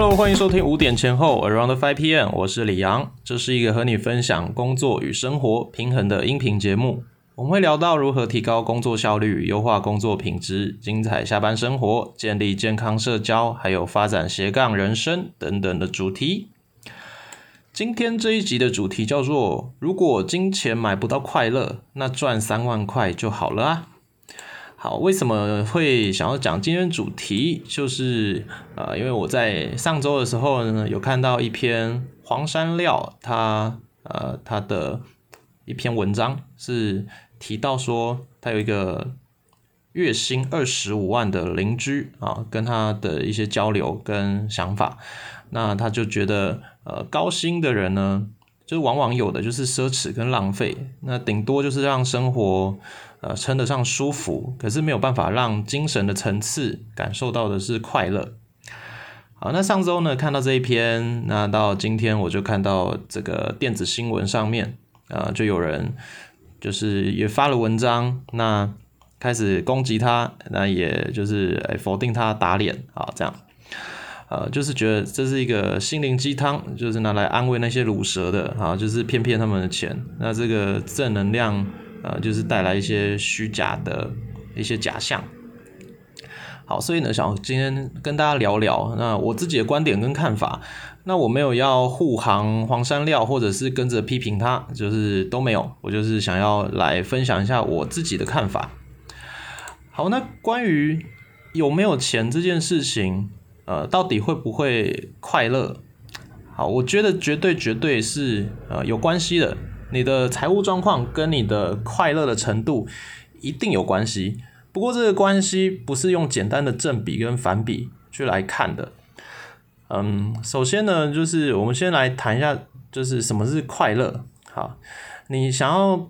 Hello，欢迎收听五点前后 Around Five PM，我是李阳，这是一个和你分享工作与生活平衡的音频节目。我们会聊到如何提高工作效率、优化工作品质、精彩下班生活、建立健康社交，还有发展斜杠人生等等的主题。今天这一集的主题叫做：如果金钱买不到快乐，那赚三万块就好了啊。好，为什么会想要讲今天主题？就是呃，因为我在上周的时候呢，有看到一篇黄山料他呃他的一篇文章，是提到说他有一个月薪二十五万的邻居啊，跟他的一些交流跟想法，那他就觉得呃高薪的人呢，就往往有的就是奢侈跟浪费，那顶多就是让生活。呃，称得上舒服，可是没有办法让精神的层次感受到的是快乐。好，那上周呢看到这一篇，那到今天我就看到这个电子新闻上面，呃，就有人就是也发了文章，那开始攻击他，那也就是否定他打脸啊，这样，呃，就是觉得这是一个心灵鸡汤，就是拿来安慰那些卤蛇的啊，就是骗骗他们的钱，那这个正能量。呃，就是带来一些虚假的一些假象。好，所以呢，想今天跟大家聊聊那我自己的观点跟看法。那我没有要护航黄山料，或者是跟着批评他，就是都没有。我就是想要来分享一下我自己的看法。好，那关于有没有钱这件事情，呃，到底会不会快乐？好，我觉得绝对绝对是呃有关系的。你的财务状况跟你的快乐的程度一定有关系，不过这个关系不是用简单的正比跟反比去来看的。嗯，首先呢，就是我们先来谈一下，就是什么是快乐。好，你想要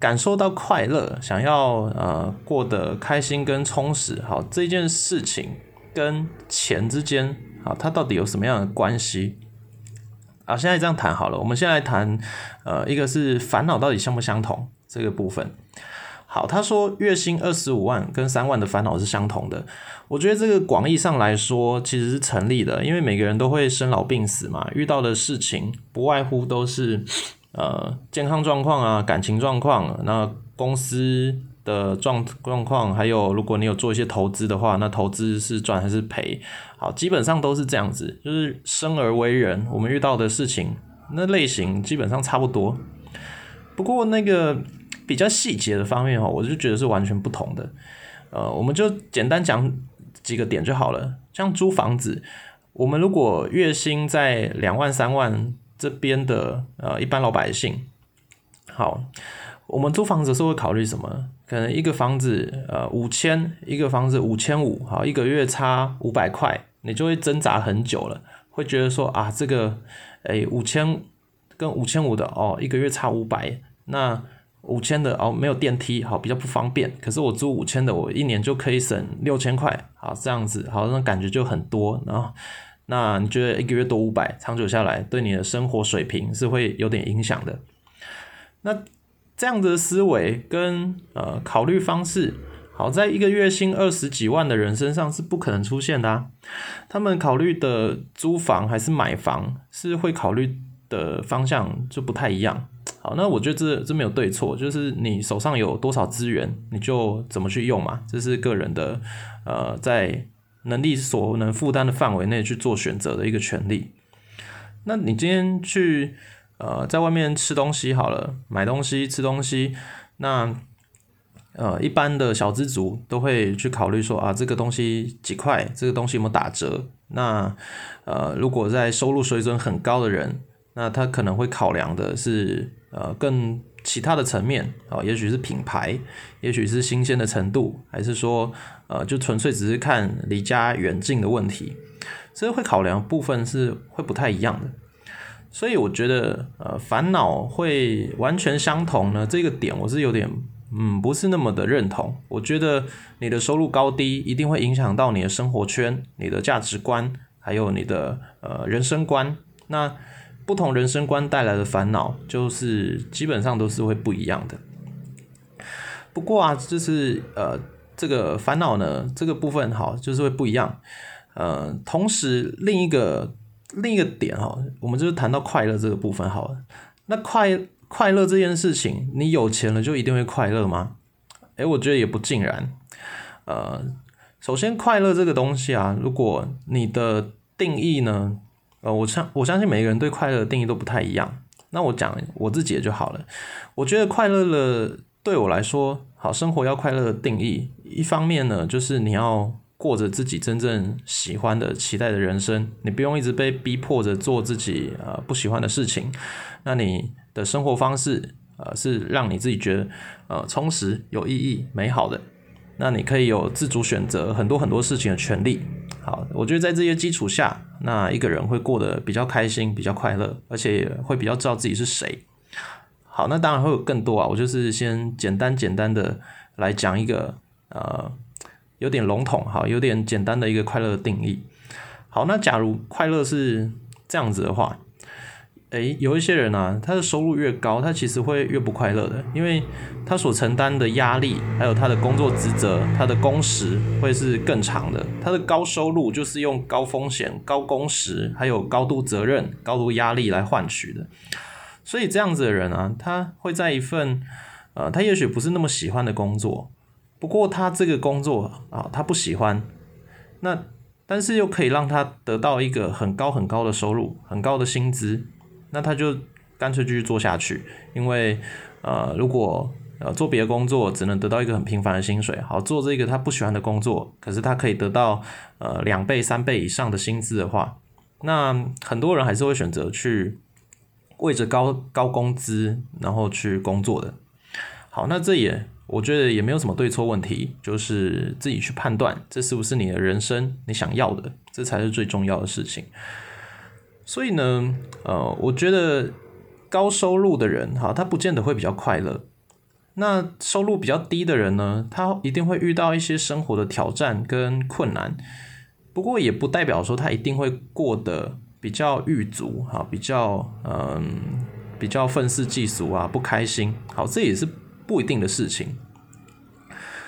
感受到快乐，想要呃过得开心跟充实，好，这件事情跟钱之间，啊，它到底有什么样的关系？啊，现在这样谈好了。我们先来谈，呃，一个是烦恼到底相不相同这个部分。好，他说月薪二十五万跟三万的烦恼是相同的。我觉得这个广义上来说其实是成立的，因为每个人都会生老病死嘛，遇到的事情不外乎都是呃健康状况啊、感情状况，那公司。的状状况，还有如果你有做一些投资的话，那投资是赚还是赔？好，基本上都是这样子。就是生而为人，我们遇到的事情那类型基本上差不多。不过那个比较细节的方面哈，我就觉得是完全不同的。呃，我们就简单讲几个点就好了。像租房子，我们如果月薪在两万三万这边的呃一般老百姓，好。我们租房子是会考虑什么？可能一个房子呃五千，一个房子五千五，好，一个月差五百块，你就会挣扎很久了，会觉得说啊，这个诶五千跟五千五的哦，一个月差五百，那五千的哦没有电梯，好比较不方便。可是我租五千的，我一年就可以省六千块，好这样子，好像感觉就很多。然后那你觉得一个月多五百，长久下来对你的生活水平是会有点影响的。那这样的思维跟呃考虑方式，好，在一个月薪二十几万的人身上是不可能出现的啊。他们考虑的租房还是买房，是会考虑的方向就不太一样。好，那我觉得这这没有对错，就是你手上有多少资源，你就怎么去用嘛，这是个人的呃在能力所能负担的范围内去做选择的一个权利。那你今天去。呃，在外面吃东西好了，买东西吃东西，那呃，一般的小资族都会去考虑说啊，这个东西几块，这个东西有没有打折？那呃，如果在收入水准很高的人，那他可能会考量的是呃更其他的层面啊，也许是品牌，也许是新鲜的程度，还是说呃就纯粹只是看离家远近的问题，所以会考量部分是会不太一样的。所以我觉得，呃，烦恼会完全相同呢，这个点我是有点，嗯，不是那么的认同。我觉得你的收入高低一定会影响到你的生活圈、你的价值观，还有你的呃人生观。那不同人生观带来的烦恼，就是基本上都是会不一样的。不过啊，就是呃，这个烦恼呢，这个部分好，就是会不一样。呃，同时另一个另一个点哈，我们就是谈到快乐这个部分好了。那快快乐这件事情，你有钱了就一定会快乐吗？诶，我觉得也不尽然。呃，首先快乐这个东西啊，如果你的定义呢，呃，我相我相信每个人对快乐的定义都不太一样。那我讲我自己的就好了。我觉得快乐的对我来说，好生活要快乐的定义，一方面呢，就是你要过着自己真正喜欢的、期待的人生，你不用一直被逼迫着做自己呃不喜欢的事情。那你的生活方式呃是让你自己觉得呃充实、有意义、美好的。那你可以有自主选择很多很多事情的权利。好，我觉得在这些基础下，那一个人会过得比较开心、比较快乐，而且会比较知道自己是谁。好，那当然会有更多啊，我就是先简单简单的来讲一个呃有点笼统哈，有点简单的一个快乐的定义。好，那假如快乐是这样子的话。诶，有一些人啊，他的收入越高，他其实会越不快乐的，因为他所承担的压力，还有他的工作职责，他的工时会是更长的。他的高收入就是用高风险、高工时，还有高度责任、高度压力来换取的。所以这样子的人啊，他会在一份呃，他也许不是那么喜欢的工作，不过他这个工作啊，他不喜欢，那但是又可以让他得到一个很高很高的收入，很高的薪资。那他就干脆继续做下去，因为呃，如果呃做别的工作只能得到一个很平凡的薪水，好做这个他不喜欢的工作，可是他可以得到呃两倍、三倍以上的薪资的话，那很多人还是会选择去为着高高工资然后去工作的。好，那这也我觉得也没有什么对错问题，就是自己去判断这是不是你的人生你想要的，这才是最重要的事情。所以呢，呃，我觉得高收入的人哈，他不见得会比较快乐。那收入比较低的人呢，他一定会遇到一些生活的挑战跟困难。不过也不代表说他一定会过得比较郁足哈，比较嗯，比较愤世嫉俗啊，不开心。好，这也是不一定的事情。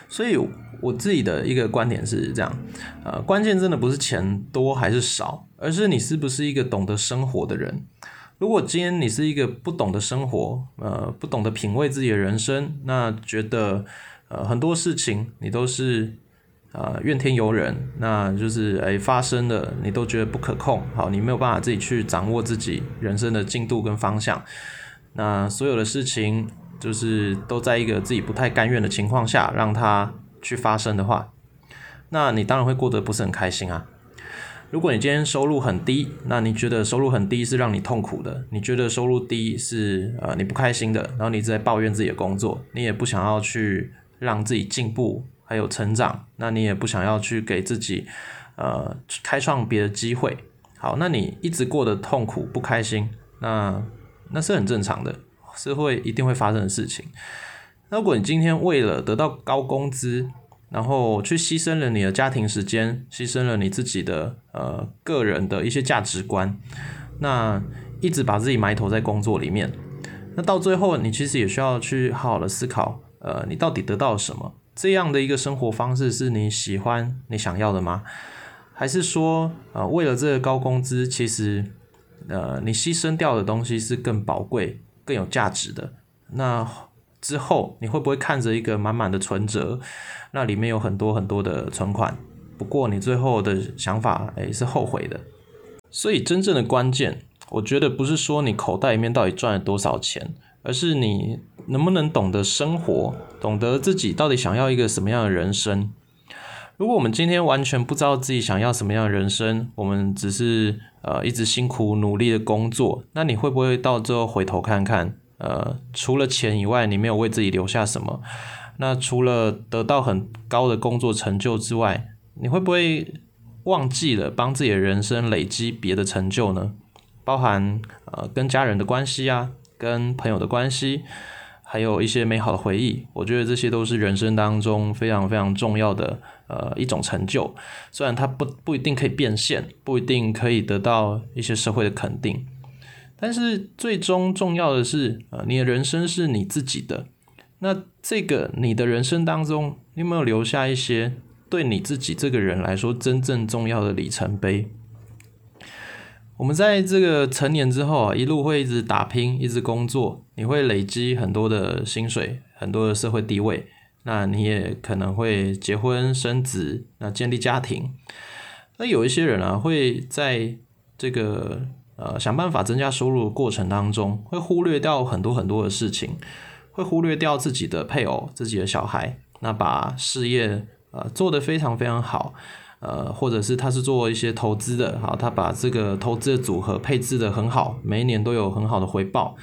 所以我自己的一个观点是这样，呃，关键真的不是钱多还是少。而是你是不是一个懂得生活的人？如果今天你是一个不懂得生活，呃，不懂得品味自己的人生，那觉得呃很多事情你都是呃怨天尤人，那就是哎发生了你都觉得不可控，好，你没有办法自己去掌握自己人生的进度跟方向，那所有的事情就是都在一个自己不太甘愿的情况下让它去发生的话，那你当然会过得不是很开心啊。如果你今天收入很低，那你觉得收入很低是让你痛苦的？你觉得收入低是呃你不开心的？然后你一直在抱怨自己的工作，你也不想要去让自己进步还有成长，那你也不想要去给自己呃开创别的机会。好，那你一直过得痛苦不开心，那那是很正常的，是会一定会发生的事情。那如果你今天为了得到高工资，然后去牺牲了你的家庭时间，牺牲了你自己的呃个人的一些价值观，那一直把自己埋头在工作里面，那到最后你其实也需要去好好的思考，呃，你到底得到了什么？这样的一个生活方式是你喜欢、你想要的吗？还是说，呃，为了这个高工资，其实呃你牺牲掉的东西是更宝贵、更有价值的？那？之后你会不会看着一个满满的存折，那里面有很多很多的存款，不过你最后的想法诶是后悔的。所以真正的关键，我觉得不是说你口袋里面到底赚了多少钱，而是你能不能懂得生活，懂得自己到底想要一个什么样的人生。如果我们今天完全不知道自己想要什么样的人生，我们只是呃一直辛苦努力的工作，那你会不会到最后回头看看？呃，除了钱以外，你没有为自己留下什么。那除了得到很高的工作成就之外，你会不会忘记了帮自己的人生累积别的成就呢？包含呃跟家人的关系啊，跟朋友的关系，还有一些美好的回忆。我觉得这些都是人生当中非常非常重要的呃一种成就。虽然它不不一定可以变现，不一定可以得到一些社会的肯定。但是最终重要的是，呃，你的人生是你自己的。那这个你的人生当中，你有没有留下一些对你自己这个人来说真正重要的里程碑。我们在这个成年之后啊，一路会一直打拼，一直工作，你会累积很多的薪水，很多的社会地位，那你也可能会结婚生子，那建立家庭。那有一些人啊，会在这个呃想办法增加收入的过程当中，会忽略掉很多很多的事情，会忽略掉自己的配偶、自己的小孩，那把事业呃做得非常非常好。呃，或者是他是做一些投资的，好，他把这个投资的组合配置的很好，每一年都有很好的回报。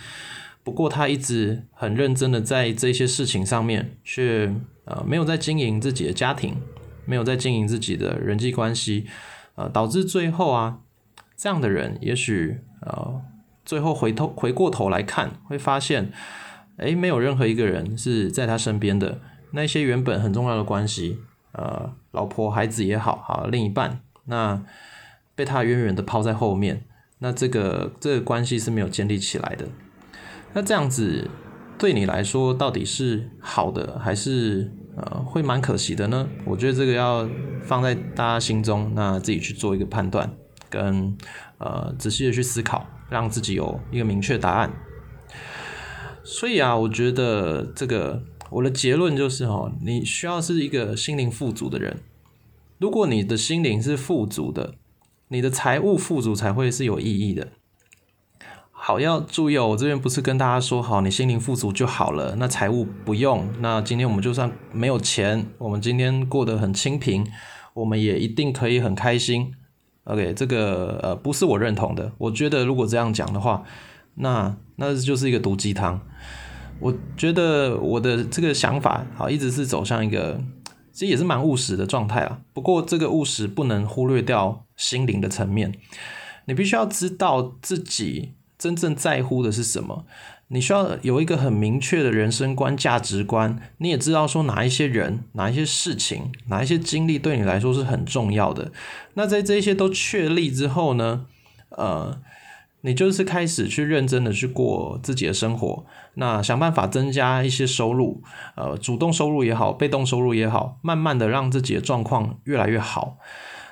不过他一直很认真的在这些事情上面，却呃没有在经营自己的家庭，没有在经营自己的人际关系，呃，导致最后啊，这样的人也许呃最后回头回过头来看，会发现，哎，没有任何一个人是在他身边的，那些原本很重要的关系。呃，老婆、孩子也好，好另一半，那被他远远的抛在后面，那这个这个关系是没有建立起来的。那这样子对你来说，到底是好的，还是呃会蛮可惜的呢？我觉得这个要放在大家心中，那自己去做一个判断，跟呃仔细的去思考，让自己有一个明确答案。所以啊，我觉得这个。我的结论就是哦，你需要是一个心灵富足的人。如果你的心灵是富足的，你的财务富足才会是有意义的。好，要注意哦，我这边不是跟大家说好，你心灵富足就好了，那财务不用。那今天我们就算没有钱，我们今天过得很清贫，我们也一定可以很开心。OK，这个呃不是我认同的。我觉得如果这样讲的话，那那就是一个毒鸡汤。我觉得我的这个想法好，一直是走向一个其实也是蛮务实的状态啊。不过这个务实不能忽略掉心灵的层面，你必须要知道自己真正在乎的是什么。你需要有一个很明确的人生观、价值观。你也知道说哪一些人、哪一些事情、哪一些经历对你来说是很重要的。那在这些都确立之后呢，呃。你就是开始去认真的去过自己的生活，那想办法增加一些收入，呃，主动收入也好，被动收入也好，慢慢的让自己的状况越来越好。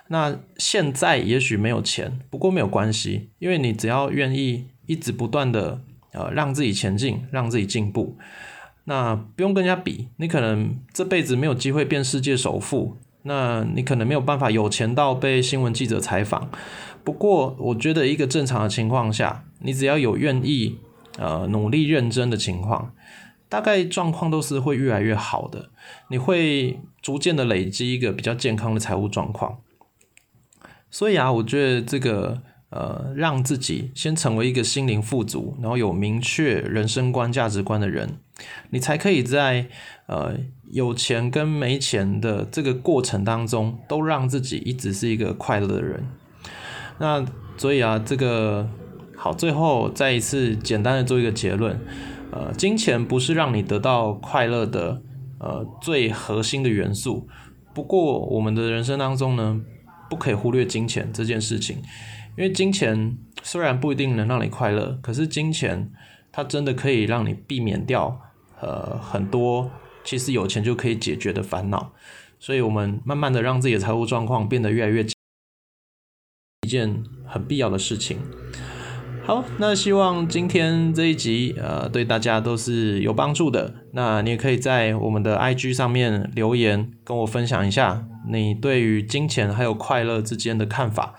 那现在也许没有钱，不过没有关系，因为你只要愿意一直不断的呃让自己前进，让自己进步，那不用跟人家比，你可能这辈子没有机会变世界首富，那你可能没有办法有钱到被新闻记者采访。不过，我觉得一个正常的情况下，你只要有愿意，呃，努力认真的情况，大概状况都是会越来越好的。你会逐渐的累积一个比较健康的财务状况。所以啊，我觉得这个，呃，让自己先成为一个心灵富足，然后有明确人生观、价值观的人，你才可以在呃有钱跟没钱的这个过程当中，都让自己一直是一个快乐的人。那所以啊，这个好，最后再一次简单的做一个结论，呃，金钱不是让你得到快乐的呃最核心的元素。不过我们的人生当中呢，不可以忽略金钱这件事情，因为金钱虽然不一定能让你快乐，可是金钱它真的可以让你避免掉呃很多其实有钱就可以解决的烦恼。所以我们慢慢的让自己的财务状况变得越来越。一件很必要的事情。好，那希望今天这一集呃对大家都是有帮助的。那你也可以在我们的 IG 上面留言，跟我分享一下你对于金钱还有快乐之间的看法。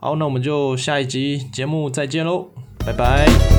好，那我们就下一集节目再见喽，拜拜。